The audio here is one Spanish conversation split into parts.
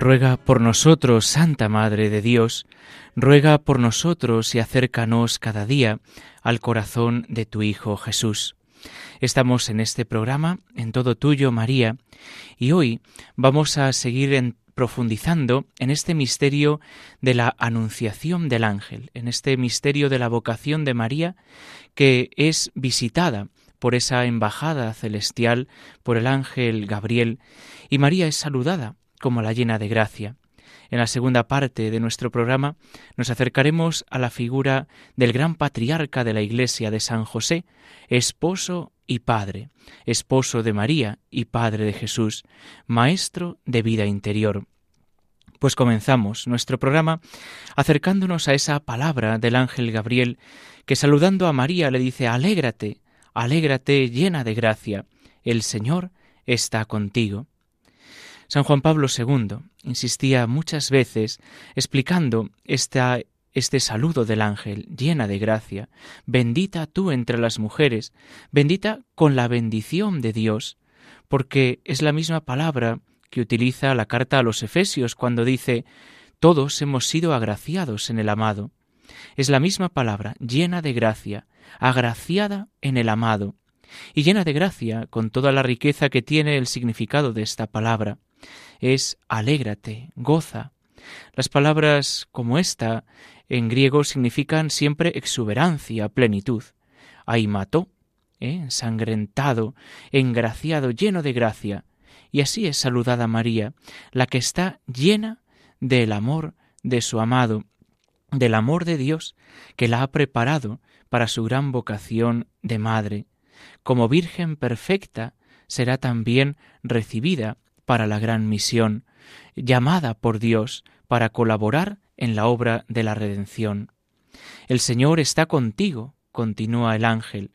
Ruega por nosotros, Santa Madre de Dios, ruega por nosotros y acércanos cada día al corazón de tu Hijo Jesús. Estamos en este programa, en todo tuyo, María, y hoy vamos a seguir profundizando en este misterio de la anunciación del ángel, en este misterio de la vocación de María, que es visitada por esa embajada celestial, por el ángel Gabriel, y María es saludada como la llena de gracia. En la segunda parte de nuestro programa nos acercaremos a la figura del gran patriarca de la Iglesia de San José, esposo y padre, esposo de María y padre de Jesús, maestro de vida interior. Pues comenzamos nuestro programa acercándonos a esa palabra del ángel Gabriel que saludando a María le dice Alégrate, alégrate llena de gracia, el Señor está contigo. San Juan Pablo II insistía muchas veces explicando esta, este saludo del ángel, llena de gracia, bendita tú entre las mujeres, bendita con la bendición de Dios, porque es la misma palabra que utiliza la carta a los Efesios cuando dice, todos hemos sido agraciados en el amado. Es la misma palabra, llena de gracia, agraciada en el amado, y llena de gracia con toda la riqueza que tiene el significado de esta palabra es alégrate, goza. Las palabras como esta en griego significan siempre exuberancia, plenitud. Ahí mató, ¿eh? ensangrentado, engraciado, lleno de gracia. Y así es saludada María, la que está llena del amor de su amado, del amor de Dios que la ha preparado para su gran vocación de madre. Como Virgen perfecta será también recibida para la gran misión, llamada por Dios para colaborar en la obra de la redención. El Señor está contigo, continúa el ángel.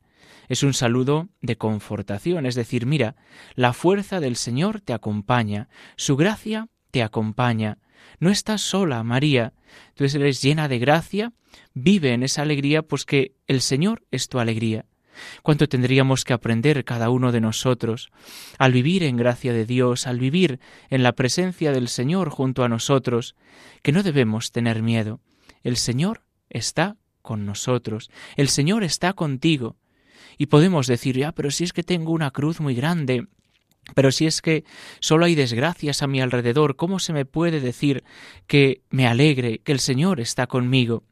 Es un saludo de confortación, es decir, mira, la fuerza del Señor te acompaña, su gracia te acompaña. No estás sola, María, tú eres llena de gracia, vive en esa alegría, pues que el Señor es tu alegría. Cuánto tendríamos que aprender cada uno de nosotros al vivir en gracia de Dios, al vivir en la presencia del Señor junto a nosotros, que no debemos tener miedo. El Señor está con nosotros, el Señor está contigo. Y podemos decir, ya, pero si es que tengo una cruz muy grande, pero si es que solo hay desgracias a mi alrededor, ¿cómo se me puede decir que me alegre, que el Señor está conmigo?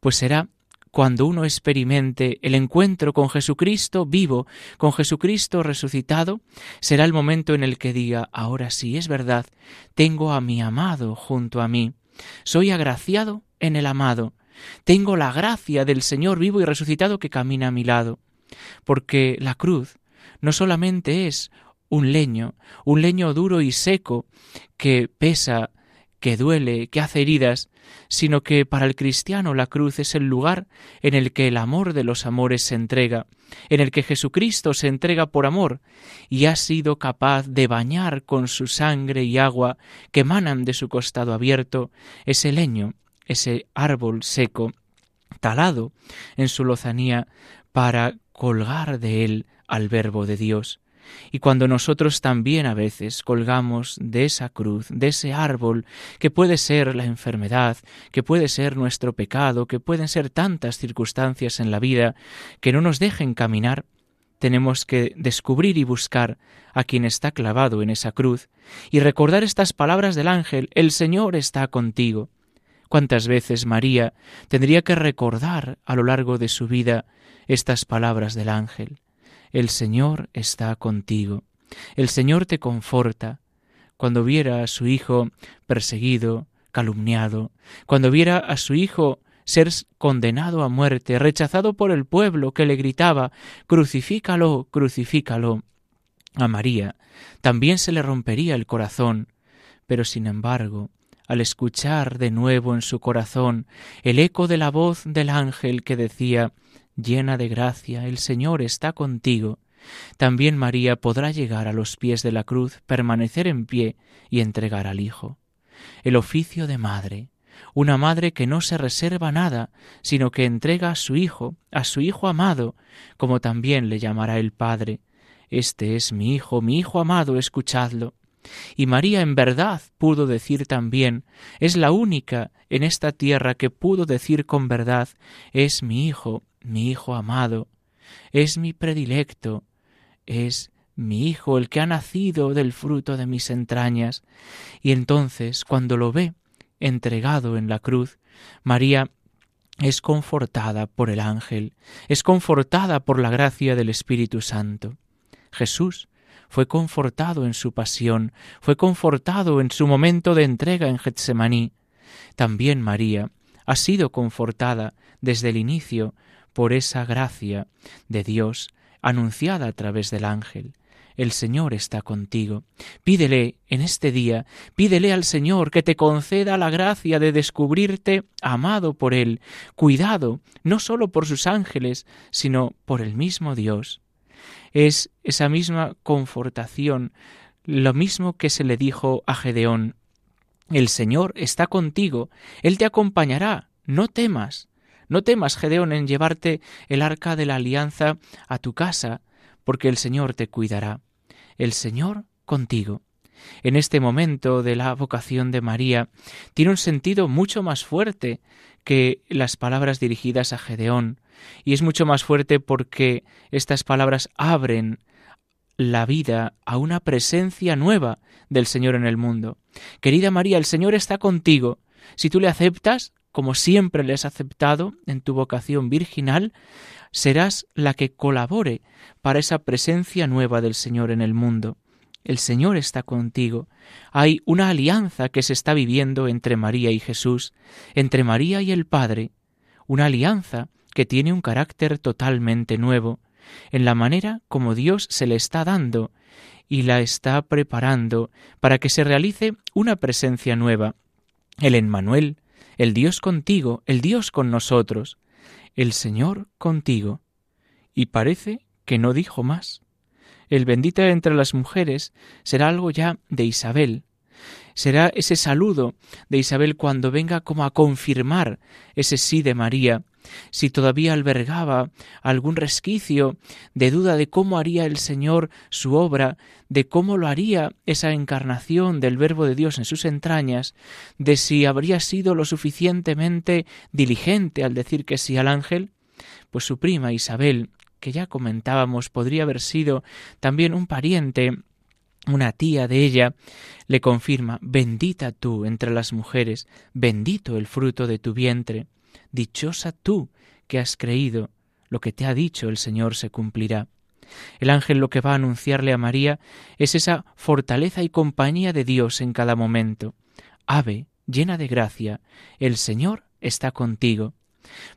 Pues será cuando uno experimente el encuentro con Jesucristo vivo, con Jesucristo resucitado, será el momento en el que diga, ahora sí, es verdad, tengo a mi amado junto a mí, soy agraciado en el amado, tengo la gracia del Señor vivo y resucitado que camina a mi lado, porque la cruz no solamente es un leño, un leño duro y seco que pesa que duele, que hace heridas, sino que para el cristiano la cruz es el lugar en el que el amor de los amores se entrega, en el que Jesucristo se entrega por amor y ha sido capaz de bañar con su sangre y agua que emanan de su costado abierto ese leño, ese árbol seco, talado en su lozanía para colgar de él al Verbo de Dios. Y cuando nosotros también a veces colgamos de esa cruz, de ese árbol, que puede ser la enfermedad, que puede ser nuestro pecado, que pueden ser tantas circunstancias en la vida que no nos dejen caminar, tenemos que descubrir y buscar a quien está clavado en esa cruz y recordar estas palabras del ángel, el Señor está contigo. ¿Cuántas veces María tendría que recordar a lo largo de su vida estas palabras del ángel? El Señor está contigo. El Señor te conforta. Cuando viera a su hijo perseguido, calumniado, cuando viera a su hijo ser condenado a muerte, rechazado por el pueblo que le gritaba Crucifícalo, crucifícalo. A María también se le rompería el corazón, pero sin embargo, al escuchar de nuevo en su corazón el eco de la voz del ángel que decía Llena de gracia, el Señor está contigo, también María podrá llegar a los pies de la cruz, permanecer en pie y entregar al Hijo. El oficio de madre, una madre que no se reserva nada, sino que entrega a su Hijo, a su Hijo amado, como también le llamará el Padre. Este es mi Hijo, mi Hijo amado, escuchadlo. Y María en verdad pudo decir también, es la única en esta tierra que pudo decir con verdad, es mi Hijo, mi Hijo amado, es mi predilecto, es mi Hijo el que ha nacido del fruto de mis entrañas. Y entonces, cuando lo ve entregado en la cruz, María es confortada por el ángel, es confortada por la gracia del Espíritu Santo. Jesús fue confortado en su pasión, fue confortado en su momento de entrega en Getsemaní. También María ha sido confortada desde el inicio por esa gracia de Dios anunciada a través del ángel. El Señor está contigo. Pídele en este día, pídele al Señor que te conceda la gracia de descubrirte amado por Él, cuidado no sólo por sus ángeles, sino por el mismo Dios. Es esa misma confortación, lo mismo que se le dijo a Gedeón. El Señor está contigo, Él te acompañará, no temas. No temas, Gedeón, en llevarte el arca de la alianza a tu casa, porque el Señor te cuidará. El Señor contigo. En este momento de la vocación de María tiene un sentido mucho más fuerte que las palabras dirigidas a Gedeón, y es mucho más fuerte porque estas palabras abren la vida a una presencia nueva del Señor en el mundo. Querida María, el Señor está contigo. Si tú le aceptas, como siempre le has aceptado en tu vocación virginal, serás la que colabore para esa presencia nueva del Señor en el mundo. El Señor está contigo. Hay una alianza que se está viviendo entre María y Jesús, entre María y el Padre, una alianza que tiene un carácter totalmente nuevo, en la manera como Dios se le está dando y la está preparando para que se realice una presencia nueva. El Emmanuel, el Dios contigo, el Dios con nosotros, el Señor contigo. Y parece que no dijo más. El bendita entre las mujeres será algo ya de Isabel. Será ese saludo de Isabel cuando venga como a confirmar ese sí de María, si todavía albergaba algún resquicio de duda de cómo haría el Señor su obra, de cómo lo haría esa encarnación del Verbo de Dios en sus entrañas, de si habría sido lo suficientemente diligente al decir que sí al ángel, pues su prima Isabel, que ya comentábamos podría haber sido también un pariente una tía de ella le confirma, bendita tú entre las mujeres, bendito el fruto de tu vientre. Dichosa tú que has creído, lo que te ha dicho el Señor se cumplirá. El ángel lo que va a anunciarle a María es esa fortaleza y compañía de Dios en cada momento. Ave, llena de gracia, el Señor está contigo.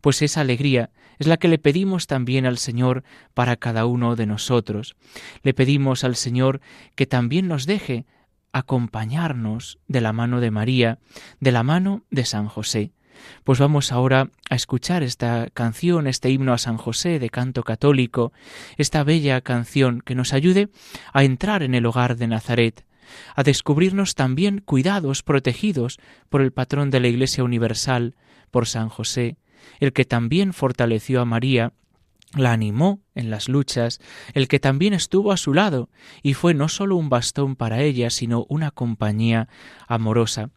Pues esa alegría es la que le pedimos también al Señor para cada uno de nosotros. Le pedimos al Señor que también nos deje acompañarnos de la mano de María, de la mano de San José. Pues vamos ahora a escuchar esta canción, este himno a San José de canto católico, esta bella canción que nos ayude a entrar en el hogar de Nazaret, a descubrirnos también cuidados, protegidos por el patrón de la Iglesia Universal, por San José, el que también fortaleció a María, la animó en las luchas, el que también estuvo a su lado y fue no sólo un bastón para ella, sino una compañía amorosa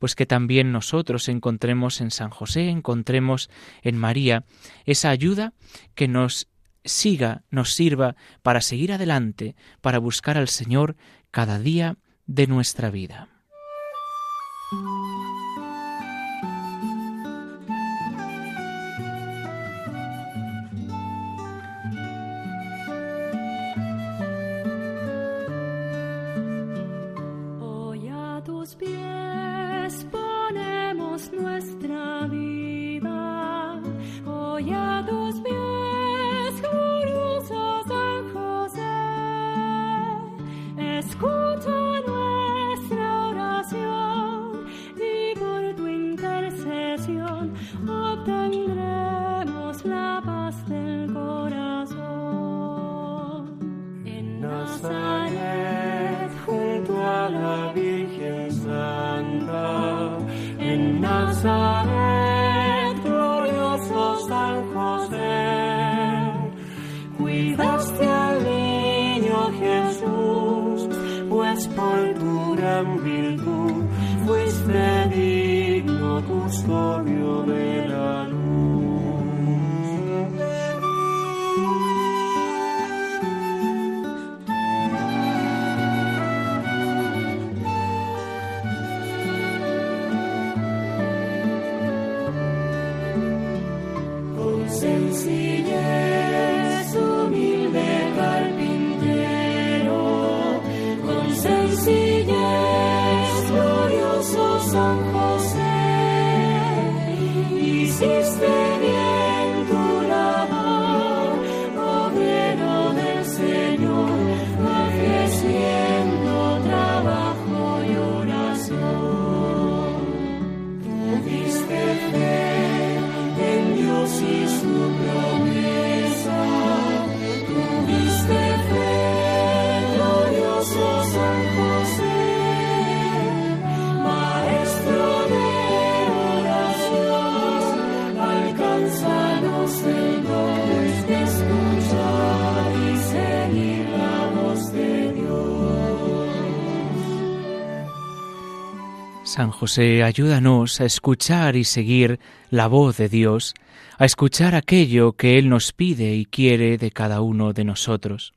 pues que también nosotros encontremos en San José, encontremos en María esa ayuda que nos siga, nos sirva para seguir adelante, para buscar al Señor cada día de nuestra vida. San José, ayúdanos a escuchar y seguir la voz de Dios, a escuchar aquello que Él nos pide y quiere de cada uno de nosotros.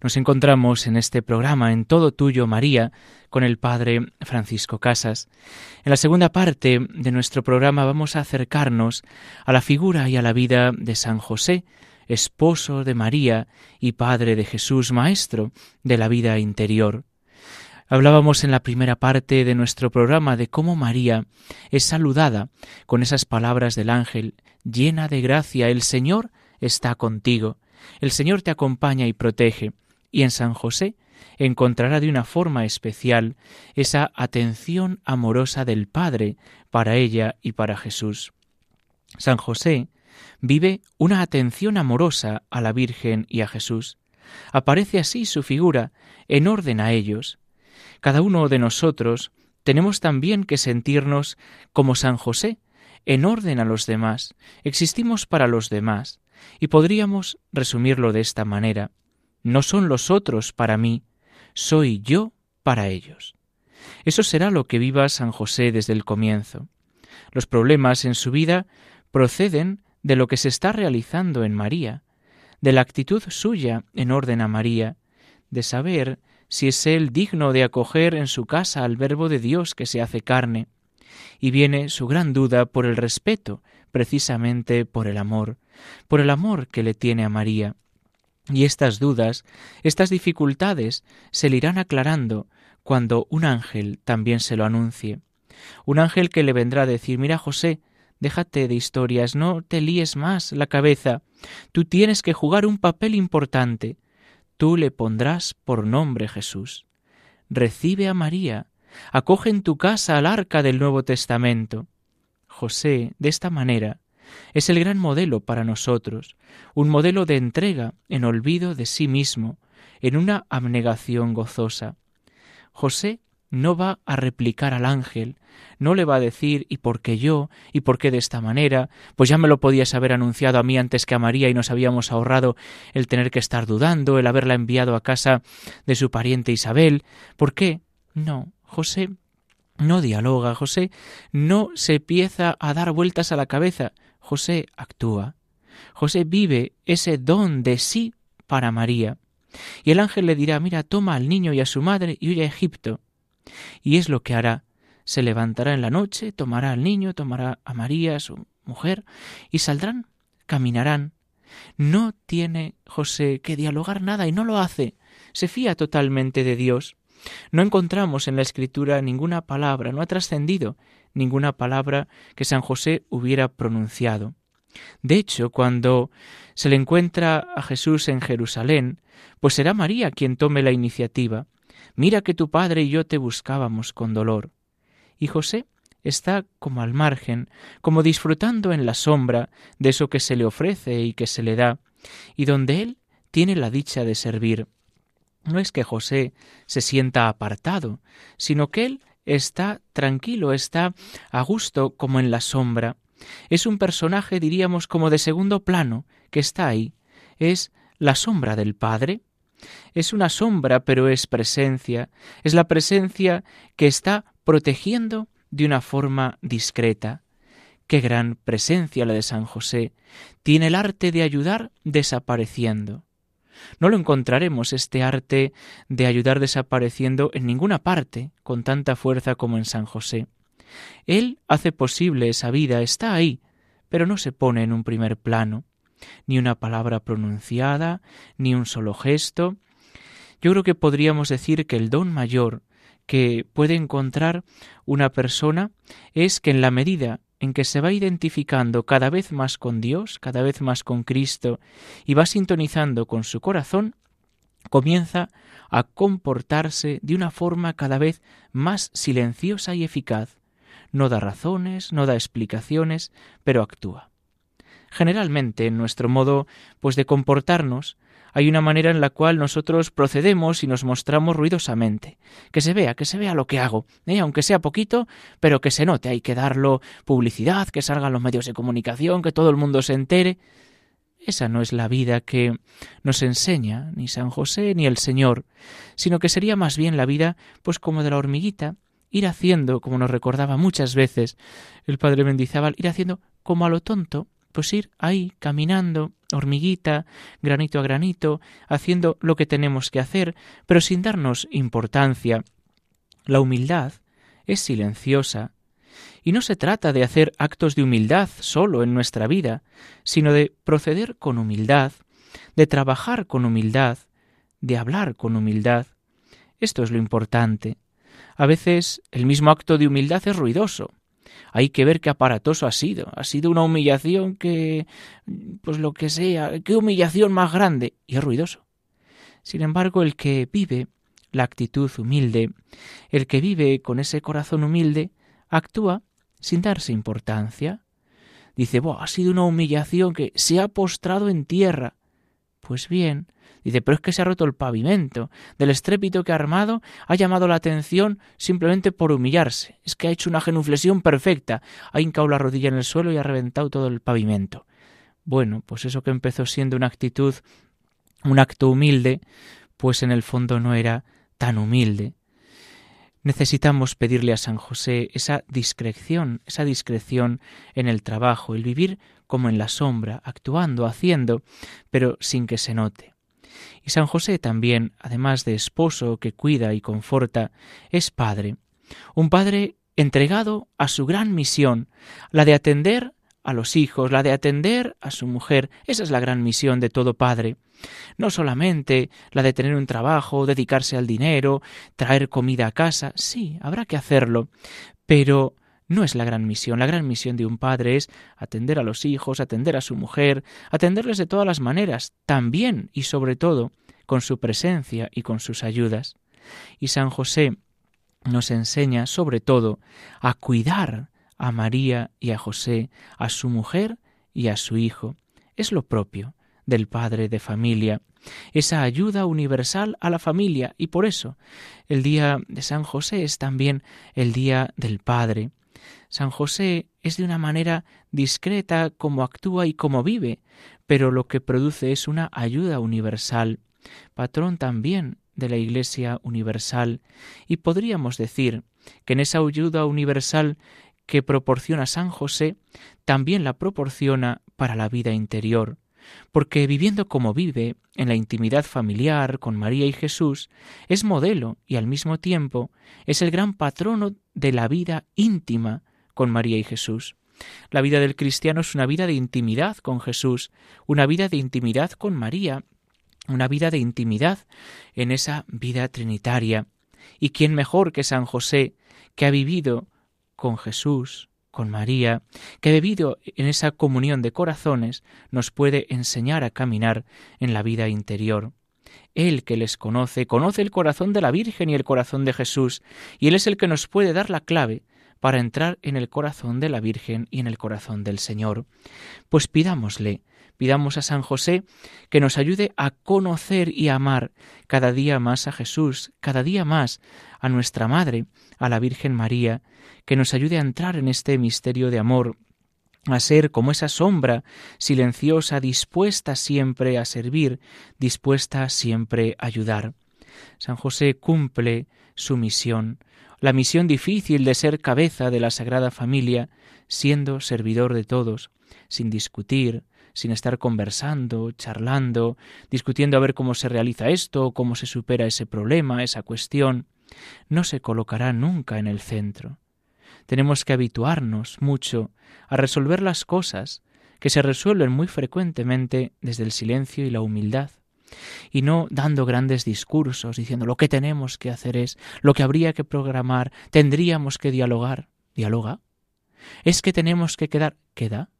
Nos encontramos en este programa en Todo Tuyo, María, con el Padre Francisco Casas. En la segunda parte de nuestro programa vamos a acercarnos a la figura y a la vida de San José, esposo de María y Padre de Jesús, Maestro de la vida interior. Hablábamos en la primera parte de nuestro programa de cómo María es saludada con esas palabras del ángel, llena de gracia, el Señor está contigo, el Señor te acompaña y protege, y en San José encontrará de una forma especial esa atención amorosa del Padre para ella y para Jesús. San José vive una atención amorosa a la Virgen y a Jesús. Aparece así su figura en orden a ellos, cada uno de nosotros tenemos también que sentirnos como San José, en orden a los demás, existimos para los demás, y podríamos resumirlo de esta manera, no son los otros para mí, soy yo para ellos. Eso será lo que viva San José desde el comienzo. Los problemas en su vida proceden de lo que se está realizando en María, de la actitud suya en orden a María, de saber si es él digno de acoger en su casa al Verbo de Dios que se hace carne. Y viene su gran duda por el respeto, precisamente por el amor, por el amor que le tiene a María. Y estas dudas, estas dificultades, se le irán aclarando cuando un ángel también se lo anuncie. Un ángel que le vendrá a decir, mira José, déjate de historias, no te líes más la cabeza, tú tienes que jugar un papel importante, tú le pondrás por nombre Jesús. Recibe a María, acoge en tu casa al arca del Nuevo Testamento. José, de esta manera, es el gran modelo para nosotros, un modelo de entrega en olvido de sí mismo, en una abnegación gozosa. José no va a replicar al ángel, no le va a decir ¿y por qué yo? ¿y por qué de esta manera? Pues ya me lo podías haber anunciado a mí antes que a María y nos habíamos ahorrado el tener que estar dudando, el haberla enviado a casa de su pariente Isabel. ¿Por qué? No, José no dialoga, José no se empieza a dar vueltas a la cabeza, José actúa. José vive ese don de sí para María. Y el ángel le dirá, mira, toma al niño y a su madre y huye a Egipto. Y es lo que hará. Se levantará en la noche, tomará al niño, tomará a María, su mujer, y saldrán, caminarán. No tiene José que dialogar nada y no lo hace. Se fía totalmente de Dios. No encontramos en la Escritura ninguna palabra, no ha trascendido ninguna palabra que San José hubiera pronunciado. De hecho, cuando se le encuentra a Jesús en Jerusalén, pues será María quien tome la iniciativa. Mira que tu padre y yo te buscábamos con dolor. Y José está como al margen, como disfrutando en la sombra de eso que se le ofrece y que se le da, y donde él tiene la dicha de servir. No es que José se sienta apartado, sino que él está tranquilo, está a gusto como en la sombra. Es un personaje, diríamos, como de segundo plano, que está ahí. Es la sombra del Padre, es una sombra, pero es presencia. Es la presencia que está protegiendo de una forma discreta. Qué gran presencia la de San José. Tiene el arte de ayudar desapareciendo. No lo encontraremos este arte de ayudar desapareciendo en ninguna parte con tanta fuerza como en San José. Él hace posible esa vida, está ahí, pero no se pone en un primer plano, ni una palabra pronunciada, ni un solo gesto. Yo creo que podríamos decir que el don mayor que puede encontrar una persona es que en la medida en que se va identificando cada vez más con Dios, cada vez más con Cristo, y va sintonizando con su corazón, comienza a comportarse de una forma cada vez más silenciosa y eficaz. No da razones, no da explicaciones, pero actúa. Generalmente, en nuestro modo pues de comportarnos, hay una manera en la cual nosotros procedemos y nos mostramos ruidosamente. Que se vea, que se vea lo que hago, ¿eh? aunque sea poquito, pero que se note. Hay que darlo publicidad, que salgan los medios de comunicación, que todo el mundo se entere. Esa no es la vida que nos enseña ni San José ni el Señor, sino que sería más bien la vida, pues como de la hormiguita, ir haciendo, como nos recordaba muchas veces el padre Mendizábal, ir haciendo como a lo tonto, pues ir ahí caminando, hormiguita, granito a granito, haciendo lo que tenemos que hacer, pero sin darnos importancia. La humildad es silenciosa, y no se trata de hacer actos de humildad solo en nuestra vida, sino de proceder con humildad, de trabajar con humildad, de hablar con humildad. Esto es lo importante. A veces el mismo acto de humildad es ruidoso. Hay que ver qué aparatoso ha sido. Ha sido una humillación que, pues lo que sea, qué humillación más grande. Y es ruidoso. Sin embargo, el que vive la actitud humilde, el que vive con ese corazón humilde, actúa sin darse importancia. Dice, ha sido una humillación que se ha postrado en tierra. Pues bien, dice, pero es que se ha roto el pavimento. Del estrépito que ha armado ha llamado la atención simplemente por humillarse. Es que ha hecho una genuflexión perfecta. Ha hincado la rodilla en el suelo y ha reventado todo el pavimento. Bueno, pues eso que empezó siendo una actitud, un acto humilde, pues en el fondo no era tan humilde, Necesitamos pedirle a San José esa discreción, esa discreción en el trabajo, el vivir como en la sombra, actuando, haciendo, pero sin que se note. Y San José también, además de esposo que cuida y conforta, es padre, un padre entregado a su gran misión, la de atender a los hijos, la de atender a su mujer. Esa es la gran misión de todo padre. No solamente la de tener un trabajo, dedicarse al dinero, traer comida a casa, sí, habrá que hacerlo, pero no es la gran misión. La gran misión de un padre es atender a los hijos, atender a su mujer, atenderles de todas las maneras, también y sobre todo con su presencia y con sus ayudas. Y San José nos enseña sobre todo a cuidar a María y a José, a su mujer y a su hijo. Es lo propio del padre de familia, esa ayuda universal a la familia y por eso el día de San José es también el día del Padre. San José es de una manera discreta como actúa y como vive, pero lo que produce es una ayuda universal, patrón también de la Iglesia universal, y podríamos decir que en esa ayuda universal que proporciona San José, también la proporciona para la vida interior, porque viviendo como vive, en la intimidad familiar con María y Jesús, es modelo y al mismo tiempo es el gran patrono de la vida íntima con María y Jesús. La vida del cristiano es una vida de intimidad con Jesús, una vida de intimidad con María, una vida de intimidad en esa vida trinitaria. ¿Y quién mejor que San José, que ha vivido con Jesús, con María, que debido en esa comunión de corazones nos puede enseñar a caminar en la vida interior. Él que les conoce, conoce el corazón de la Virgen y el corazón de Jesús, y Él es el que nos puede dar la clave para entrar en el corazón de la Virgen y en el corazón del Señor. Pues pidámosle Pidamos a San José que nos ayude a conocer y amar cada día más a Jesús, cada día más a nuestra Madre, a la Virgen María, que nos ayude a entrar en este misterio de amor, a ser como esa sombra silenciosa, dispuesta siempre a servir, dispuesta siempre a ayudar. San José cumple su misión, la misión difícil de ser cabeza de la Sagrada Familia, siendo servidor de todos, sin discutir, sin estar conversando, charlando, discutiendo a ver cómo se realiza esto, cómo se supera ese problema, esa cuestión, no se colocará nunca en el centro. tenemos que habituarnos mucho a resolver las cosas que se resuelven muy frecuentemente desde el silencio y la humildad, y no dando grandes discursos diciendo lo que tenemos que hacer es, lo que habría que programar, tendríamos que dialogar. Dialoga. Es que tenemos que quedar. Queda.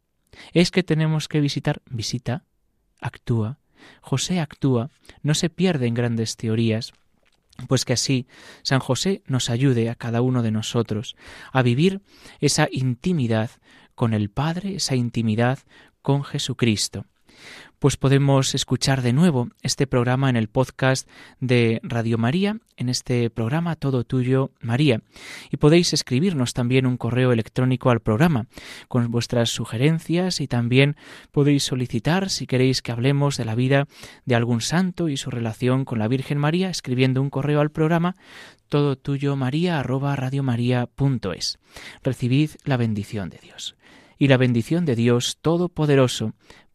Es que tenemos que visitar. Visita. Actúa. José actúa, no se pierde en grandes teorías, pues que así San José nos ayude a cada uno de nosotros a vivir esa intimidad con el Padre, esa intimidad con Jesucristo pues podemos escuchar de nuevo este programa en el podcast de Radio María, en este programa Todo Tuyo María. Y podéis escribirnos también un correo electrónico al programa con vuestras sugerencias y también podéis solicitar si queréis que hablemos de la vida de algún santo y su relación con la Virgen María escribiendo un correo al programa todo tuyo maría arroba radiomaria.es. Recibid la bendición de Dios. Y la bendición de Dios Todopoderoso,